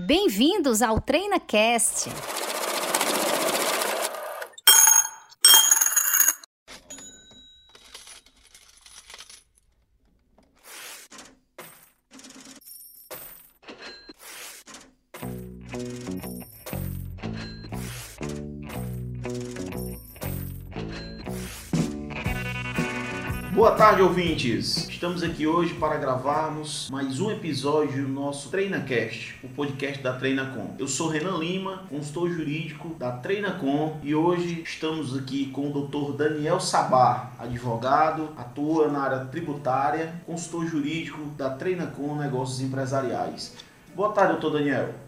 Bem-vindos ao TreinaCast. Tarde, ouvintes! Estamos aqui hoje para gravarmos mais um episódio do nosso TreinaCast, o podcast da Treinacom. Eu sou Renan Lima, consultor jurídico da Treinacom e hoje estamos aqui com o Dr. Daniel Sabar, advogado, atua na área tributária, consultor jurídico da Treinacom Negócios Empresariais. Boa tarde, doutor Daniel.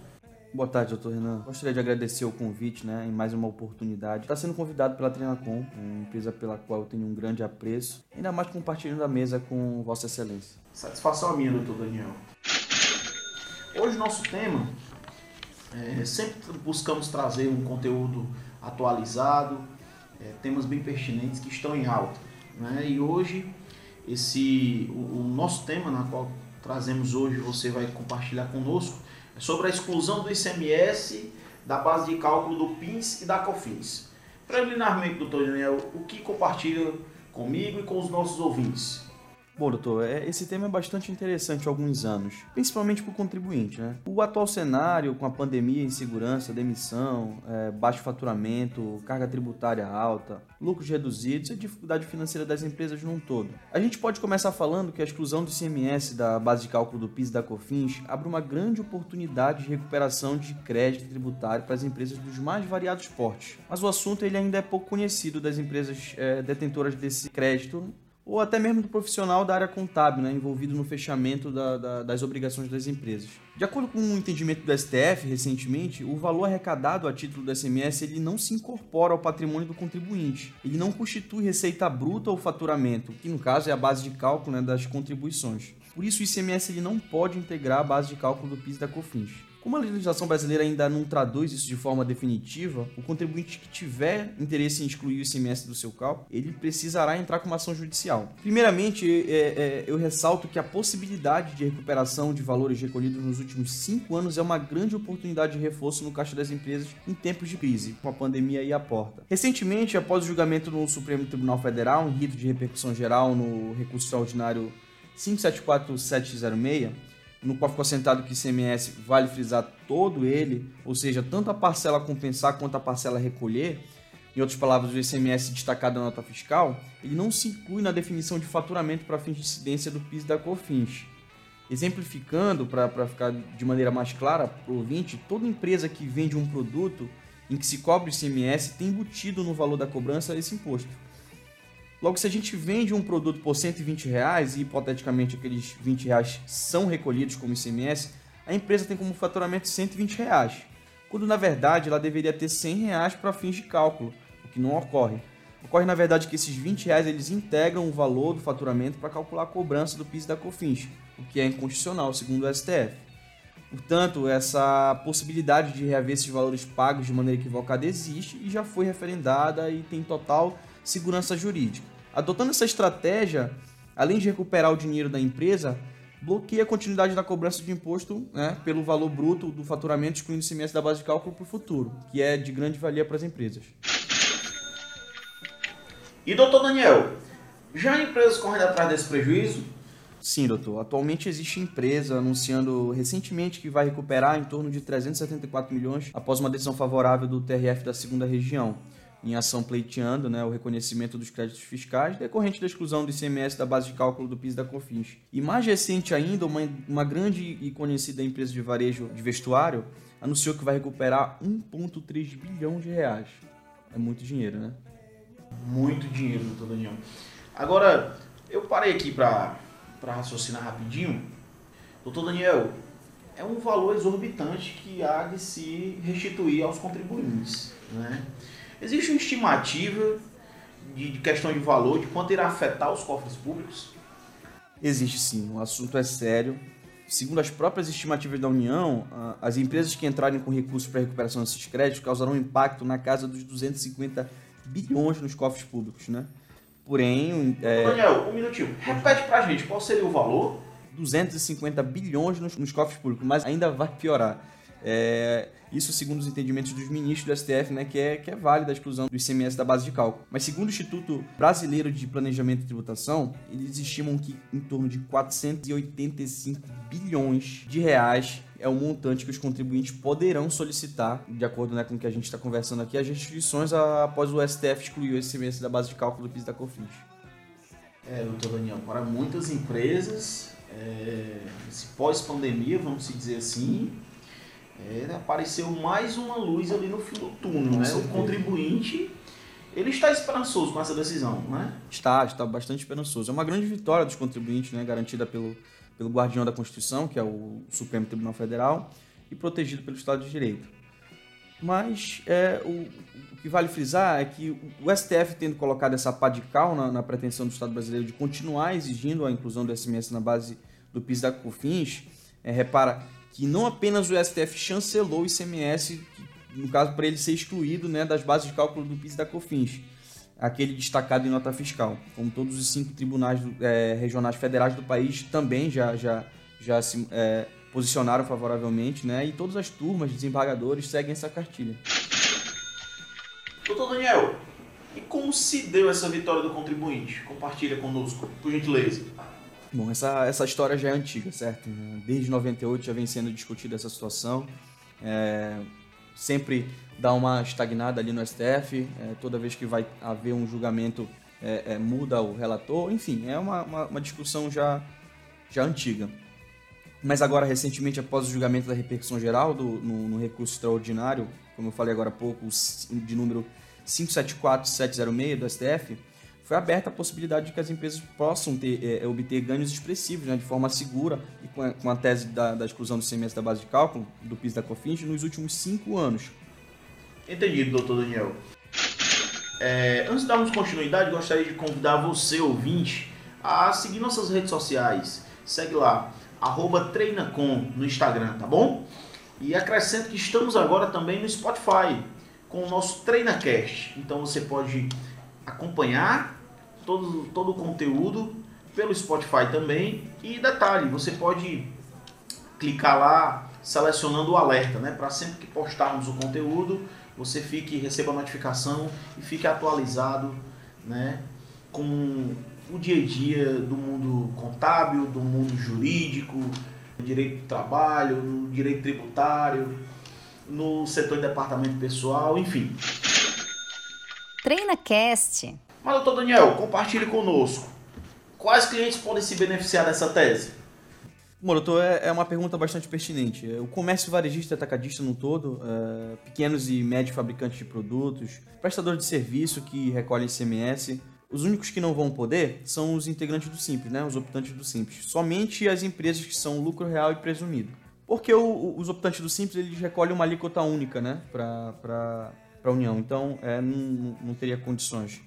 Boa tarde, doutor Renan. Gostaria de agradecer o convite, né, em mais uma oportunidade. Está sendo convidado pela Treinacom, uma empresa pela qual eu tenho um grande apreço, ainda mais compartilhando a mesa com Vossa Excelência. Satisfação a minha, doutor Daniel. Hoje nosso tema é, sempre buscamos trazer um conteúdo atualizado, é, temas bem pertinentes que estão em alta. Né? E hoje esse o, o nosso tema na qual trazemos hoje, você vai compartilhar conosco, sobre a exclusão do ICMS da base de cálculo do PINS e da COFINS. Preliminarmente, doutor Daniel, o que compartilha comigo e com os nossos ouvintes? Bom, doutor, é, esse tema é bastante interessante há alguns anos, principalmente para o contribuinte. Né? O atual cenário, com a pandemia, insegurança, demissão, é, baixo faturamento, carga tributária alta, lucros reduzidos e a dificuldade financeira das empresas num todo. A gente pode começar falando que a exclusão do ICMS da base de cálculo do PIS e da COFINS abre uma grande oportunidade de recuperação de crédito tributário para as empresas dos mais variados portes. Mas o assunto ele ainda é pouco conhecido das empresas é, detentoras desse crédito ou até mesmo do profissional da área contábil, né, envolvido no fechamento da, da, das obrigações das empresas. De acordo com o um entendimento do STF recentemente, o valor arrecadado a título do SMS ele não se incorpora ao patrimônio do contribuinte. Ele não constitui receita bruta ou faturamento, que no caso é a base de cálculo né, das contribuições. Por isso, o ICMS ele não pode integrar a base de cálculo do PIS da COFINS. Como a legislação brasileira ainda não traduz isso de forma definitiva, o contribuinte que tiver interesse em excluir o ICMS do seu cálculo, ele precisará entrar com uma ação judicial. Primeiramente, é, é, eu ressalto que a possibilidade de recuperação de valores recolhidos nos últimos cinco anos é uma grande oportunidade de reforço no caixa das empresas em tempos de crise, com a pandemia aí à porta. Recentemente, após o julgamento no Supremo Tribunal Federal, em rito de repercussão geral no recurso extraordinário 574706, no qual ficou assentado que ICMS vale frisar todo ele, ou seja, tanto a parcela compensar quanto a parcela recolher, em outras palavras, o ICMS destacado na nota fiscal, ele não se inclui na definição de faturamento para fins de incidência do PIS da COFINS. Exemplificando, para ficar de maneira mais clara para o ouvinte, toda empresa que vende um produto em que se cobre o ICMS tem embutido no valor da cobrança esse imposto. Logo, se a gente vende um produto por 120 reais e hipoteticamente aqueles 20 reais são recolhidos como ICMS, a empresa tem como faturamento 120 reais, quando na verdade ela deveria ter 100 reais para fins de cálculo, o que não ocorre. Ocorre na verdade que esses 20 reais eles integram o valor do faturamento para calcular a cobrança do PIS da COFINS, o que é inconstitucional segundo o STF. Portanto, essa possibilidade de reaver esses valores pagos de maneira equivocada existe e já foi referendada e tem total segurança jurídica. Adotando essa estratégia, além de recuperar o dinheiro da empresa, bloqueia a continuidade da cobrança de imposto né, pelo valor bruto do faturamento, excluindo o semestre da base de cálculo para o futuro, que é de grande valia para as empresas. E doutor Daniel, já empresas correndo atrás desse prejuízo? Sim, doutor. Atualmente existe empresa anunciando recentemente que vai recuperar em torno de 374 milhões após uma decisão favorável do TRF da segunda região em ação pleiteando né, o reconhecimento dos créditos fiscais decorrente da exclusão do ICMS da base de cálculo do PIS da COFINS. E mais recente ainda, uma, uma grande e conhecida empresa de varejo de vestuário anunciou que vai recuperar 1,3 bilhão de reais. É muito dinheiro, né? Muito dinheiro, doutor Daniel. Agora, eu parei aqui para raciocinar rapidinho. Doutor Daniel, é um valor exorbitante que há de se restituir aos contribuintes, né? Existe uma estimativa de, de questão de valor de quanto irá afetar os cofres públicos? Existe sim, o assunto é sério. Segundo as próprias estimativas da União, as empresas que entrarem com recursos para recuperação desses créditos causarão um impacto na casa dos 250 bilhões nos cofres públicos, né? Porém... É... Daniel, um minutinho. Repete para a gente, qual seria o valor? 250 bilhões nos, nos cofres públicos, mas ainda vai piorar. É, isso segundo os entendimentos dos ministros do STF, né, que é, que é válida a exclusão do ICMS da base de cálculo. Mas segundo o Instituto Brasileiro de Planejamento e Tributação, eles estimam que em torno de 485 bilhões de reais é o montante que os contribuintes poderão solicitar, de acordo né, com o que a gente está conversando aqui, as restituições após o STF excluir o ICMS da base de cálculo do PIS da COFINS. É, doutor Daniel, para muitas empresas, é, pós-pandemia, vamos dizer assim, é, apareceu mais uma luz ali no fim do túnel, né? O contribuinte ele está esperançoso com essa decisão, né? Está, está bastante esperançoso. É uma grande vitória dos contribuintes, né? Garantida pelo, pelo guardião da Constituição, que é o Supremo Tribunal Federal, e protegido pelo Estado de Direito. Mas é, o, o, que vale frisar é que o STF tendo colocado essa pá de cal na, na, pretensão do Estado brasileiro de continuar exigindo a inclusão do SMS na base do PIS da COFINS, é, repara que não apenas o STF chancelou o ICMS, no caso para ele ser excluído né, das bases de cálculo do PIS da COFINS, aquele destacado em nota fiscal, como todos os cinco tribunais é, regionais federais do país também já, já, já se é, posicionaram favoravelmente, né, e todas as turmas de desembargadores seguem essa cartilha. Doutor Daniel, e como se deu essa vitória do contribuinte? Compartilha conosco, por gentileza. Bom, essa, essa história já é antiga, certo? Desde 98 já vem sendo discutida essa situação. É, sempre dá uma estagnada ali no STF, é, toda vez que vai haver um julgamento é, é, muda o relator, enfim, é uma, uma, uma, discussão já, já antiga. Mas agora, recentemente, após o julgamento da repercussão geral do, no, no recurso extraordinário, como eu falei agora há pouco, de número 574706 do STF, foi aberta a possibilidade de que as empresas possam ter, é, obter ganhos expressivos né, de forma segura e com a, com a tese da, da, exclusão do semestre da base de cálculo do PIS da COFINS nos últimos cinco anos. Entendido, doutor Daniel. É, antes de darmos continuidade, gostaria de convidar você, ouvinte, a seguir nossas redes sociais. Segue lá, treinacom no Instagram, tá bom? E acrescento que estamos agora também no Spotify, com o nosso TreinaCast. Então você pode acompanhar todo, todo o conteúdo pelo Spotify também. E detalhe, você pode clicar lá selecionando o alerta, né? Para sempre que postarmos o conteúdo, você fique receba a notificação e fique atualizado, né? Com o dia a dia do mundo contábil, do mundo jurídico, direito do trabalho, no direito tributário, no setor de departamento pessoal, enfim. TreinaCast. Mas, doutor Daniel, compartilhe conosco. Quais clientes podem se beneficiar dessa tese? Bom, doutor, é, é uma pergunta bastante pertinente. O comércio varejista e atacadista no todo, é, pequenos e médios fabricantes de produtos, prestadores de serviço que recolhem ICMS, os únicos que não vão poder são os integrantes do Simples, né? os optantes do Simples. Somente as empresas que são lucro real e presumido. Porque o, os optantes do Simples eles recolhem uma alíquota única né? para a União. Então, é, não, não teria condições.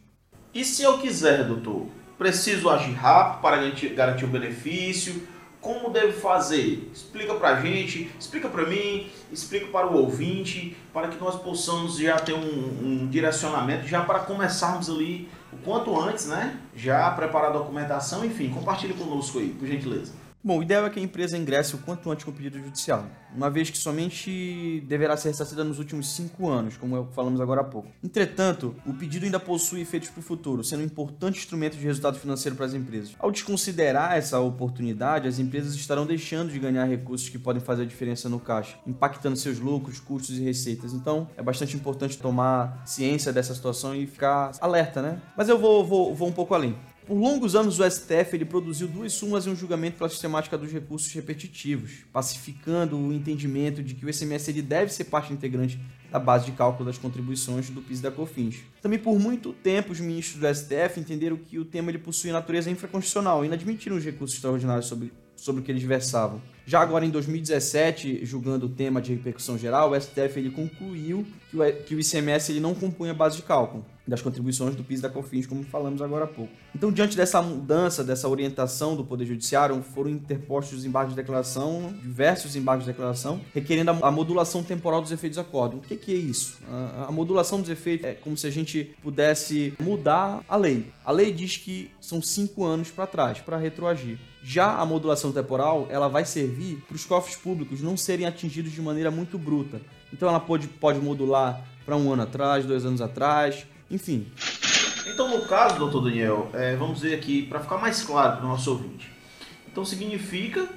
E se eu quiser, doutor? Preciso agir rápido para garantir, o benefício? Como devo fazer? Explica para a gente, explica para mim, explica para o ouvinte, para que nós possamos já ter um, um direcionamento, já para começarmos ali o quanto antes, né? Já preparar a documentação, enfim, compartilhe conosco aí, por gentileza. Bom, o ideal é que a empresa ingresse o quanto antes com o pedido judicial, uma vez que somente deverá ser ressarcida nos últimos cinco anos, como falamos agora há pouco. Entretanto, o pedido ainda possui efeitos para o futuro, sendo um importante instrumento de resultado financeiro para as empresas. Ao desconsiderar essa oportunidade, as empresas estarão deixando de ganhar recursos que podem fazer a diferença no caixa, impactando seus lucros, custos e receitas. Então, é bastante importante tomar ciência dessa situação e ficar alerta, né? Mas eu vou, vou, vou um pouco além. Por longos anos, o STF ele produziu duas súmulas e um julgamento pela sistemática dos recursos repetitivos, pacificando o entendimento de que o ICMS ele deve ser parte integrante da base de cálculo das contribuições do PIS e da COFINS. Também por muito tempo os ministros do STF entenderam que o tema ele possui natureza infraconstitucional e não admitiram os recursos extraordinários sobre, sobre o que eles versavam. Já agora em 2017, julgando o tema de repercussão geral, o STF ele concluiu que o, ICMS ele não compunha a base de cálculo das contribuições do PIS e da COFINS, como falamos agora há pouco. Então, diante dessa mudança, dessa orientação do Poder Judiciário, foram interpostos embargos de declaração, diversos embargos de declaração, requerendo a modulação temporal dos efeitos do acordo. O que, é isso? A modulação dos efeitos é como se a gente pudesse mudar a lei. A lei diz que são cinco anos para trás, para retroagir. Já a modulação temporal, ela vai servir para os cofres públicos não serem atingidos de maneira muito bruta. Então ela pode, pode modular para um ano atrás, dois anos atrás, enfim. Então, no caso, doutor Daniel, é, vamos ver aqui, para ficar mais claro para o nosso ouvinte. Então, significa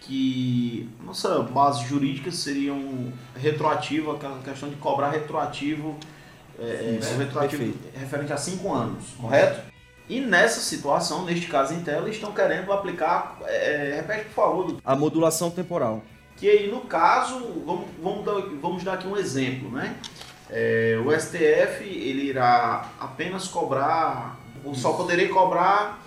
que nossa base jurídica seria um retroativo, aquela questão de cobrar retroativo, é, Sim, é, retroativo referente a cinco anos, correto? E nessa situação, neste caso em tela, estão querendo aplicar, é, repete por favor. A modulação temporal. Que aí, no caso, vamos, vamos, dar, vamos dar aqui um exemplo, né? É, o STF ele irá apenas cobrar, ou só poderia cobrar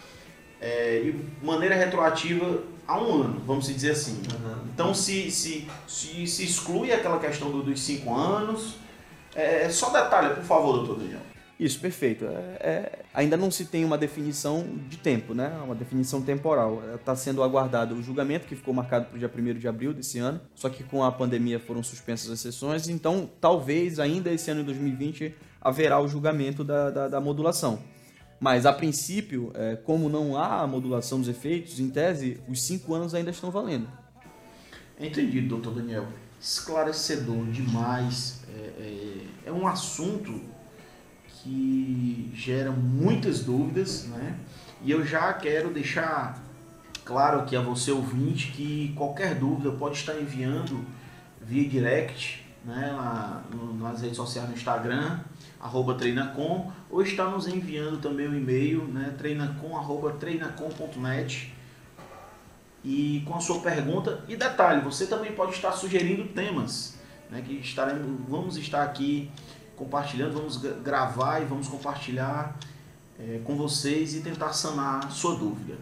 é, de maneira retroativa a um ano, vamos dizer assim. Uhum. Então se, se, se, se, exclui aquela questão do, dos cinco anos. É, só detalhe, por favor, doutor Daniel. Isso, perfeito. É, é, ainda não se tem uma definição de tempo, né? Uma definição temporal. Está sendo aguardado o julgamento, que ficou marcado para o dia 1 de abril desse ano, só que com a pandemia foram suspensas as sessões, então talvez ainda esse ano de 2020 haverá o julgamento da, da, da modulação. Mas, a princípio, é, como não há modulação dos efeitos, em tese, os cinco anos ainda estão valendo. Entendido, doutor Daniel. Esclarecedor demais. É, é, é um assunto que gera muitas dúvidas, né? E eu já quero deixar claro aqui a você ouvinte que qualquer dúvida pode estar enviando via direct, né, lá nas redes sociais no Instagram, arroba treinacom, ou está nos enviando também o um e-mail, né, treinacom, arroba treinacom.net e com a sua pergunta. E detalhe, você também pode estar sugerindo temas, né, que estaremos, vamos estar aqui compartilhando, vamos gravar e vamos compartilhar é, com vocês e tentar sanar sua dúvida.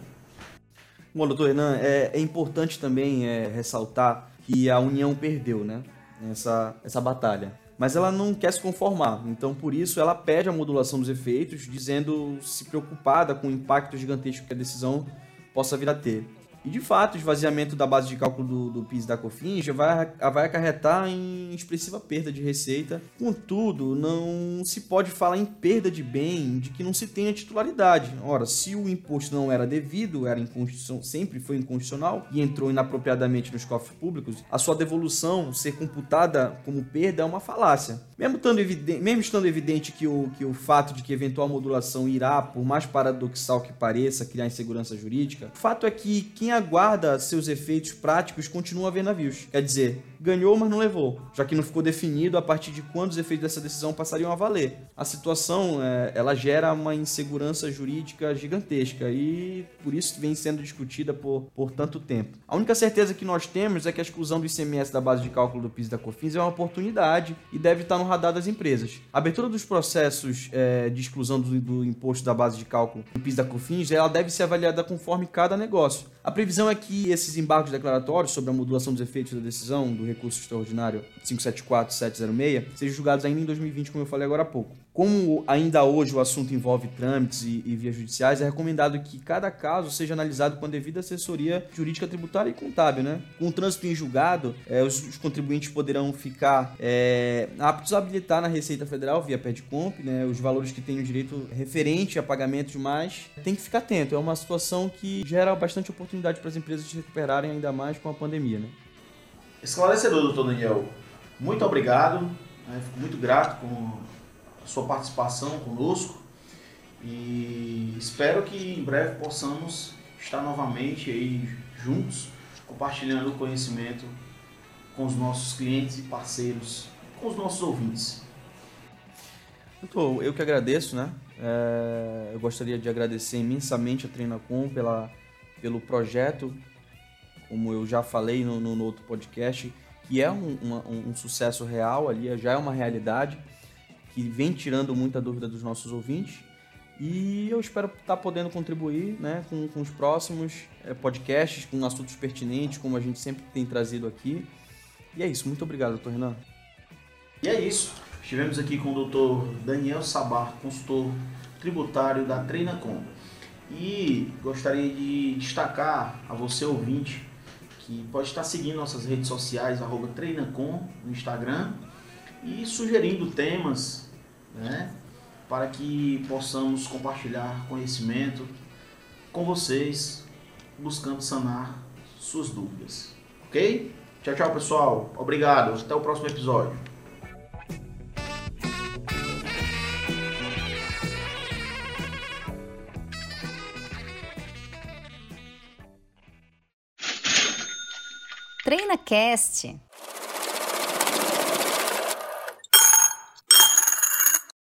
Bom, doutor Renan, é, é importante também é, ressaltar que a União perdeu né, essa, essa batalha. Mas ela não quer se conformar, então por isso ela pede a modulação dos efeitos, dizendo se preocupada com o impacto gigantesco que a decisão possa vir a ter. E de fato, o esvaziamento da base de cálculo do, do PIS da COFINS já vai, vai acarretar em expressiva perda de receita. Contudo, não se pode falar em perda de bem de que não se tenha titularidade. Ora, se o imposto não era devido, era inconstitucional, sempre foi inconstitucional e entrou inapropriadamente nos cofres públicos, a sua devolução ser computada como perda é uma falácia. Mesmo estando evidente, mesmo estando evidente que, o, que o fato de que eventual modulação irá, por mais paradoxal que pareça, criar insegurança jurídica, o fato é que quem aguarda seus efeitos práticos continua a ver navios. Quer dizer, ganhou, mas não levou, já que não ficou definido a partir de quando os efeitos dessa decisão passariam a valer. A situação é, ela gera uma insegurança jurídica gigantesca e por isso vem sendo discutida por, por tanto tempo. A única certeza que nós temos é que a exclusão do ICMS da base de cálculo do PIS e da COFINS é uma oportunidade e deve estar no radar das empresas. A abertura dos processos é, de exclusão do, do imposto da base de cálculo do PIS e da COFINS ela deve ser avaliada conforme cada negócio. A previsão é que esses embargos declaratórios sobre a modulação dos efeitos da decisão do recurso extraordinário 574706 sejam julgados ainda em 2020, como eu falei agora há pouco. Como ainda hoje o assunto envolve trâmites e, e, vias judiciais, é recomendado que cada caso seja analisado com a devida assessoria jurídica tributária e contábil. Né? Com o trânsito em julgado, é, os, os, contribuintes poderão ficar é, aptos a habilitar na Receita Federal via PEDCOMP né, os valores que têm o direito referente a pagamento de mais. Tem que ficar atento, é uma situação que gera bastante oportunidade para as empresas se recuperarem ainda mais com a pandemia. Né? Esclarecedor, doutor Daniel. Muito obrigado. Né? Fico muito grato com a sua participação conosco e espero que em breve possamos estar novamente aí juntos compartilhando o conhecimento com os nossos clientes e parceiros, com os nossos ouvintes. Doutor, eu que agradeço, né? É, eu gostaria de agradecer imensamente a Treinacom pela, pelo projeto, como eu já falei no, no, no outro podcast, que é um, uma, um, sucesso real ali, já é uma realidade que vem tirando muita dúvida dos nossos ouvintes. E eu espero estar podendo contribuir né, com, com os próximos é, podcasts, com assuntos pertinentes, como a gente sempre tem trazido aqui. E é isso. Muito obrigado, doutor Renan. E é isso. Estivemos aqui com o doutor Daniel Sabar, consultor tributário da Treinacom. E gostaria de destacar a você, ouvinte, que pode estar seguindo nossas redes sociais, arroba Treinacom no Instagram e sugerindo temas né, para que possamos compartilhar conhecimento com vocês, buscando sanar suas dúvidas. Ok? Tchau, tchau, pessoal. Obrigado. Até o próximo episódio. Cast.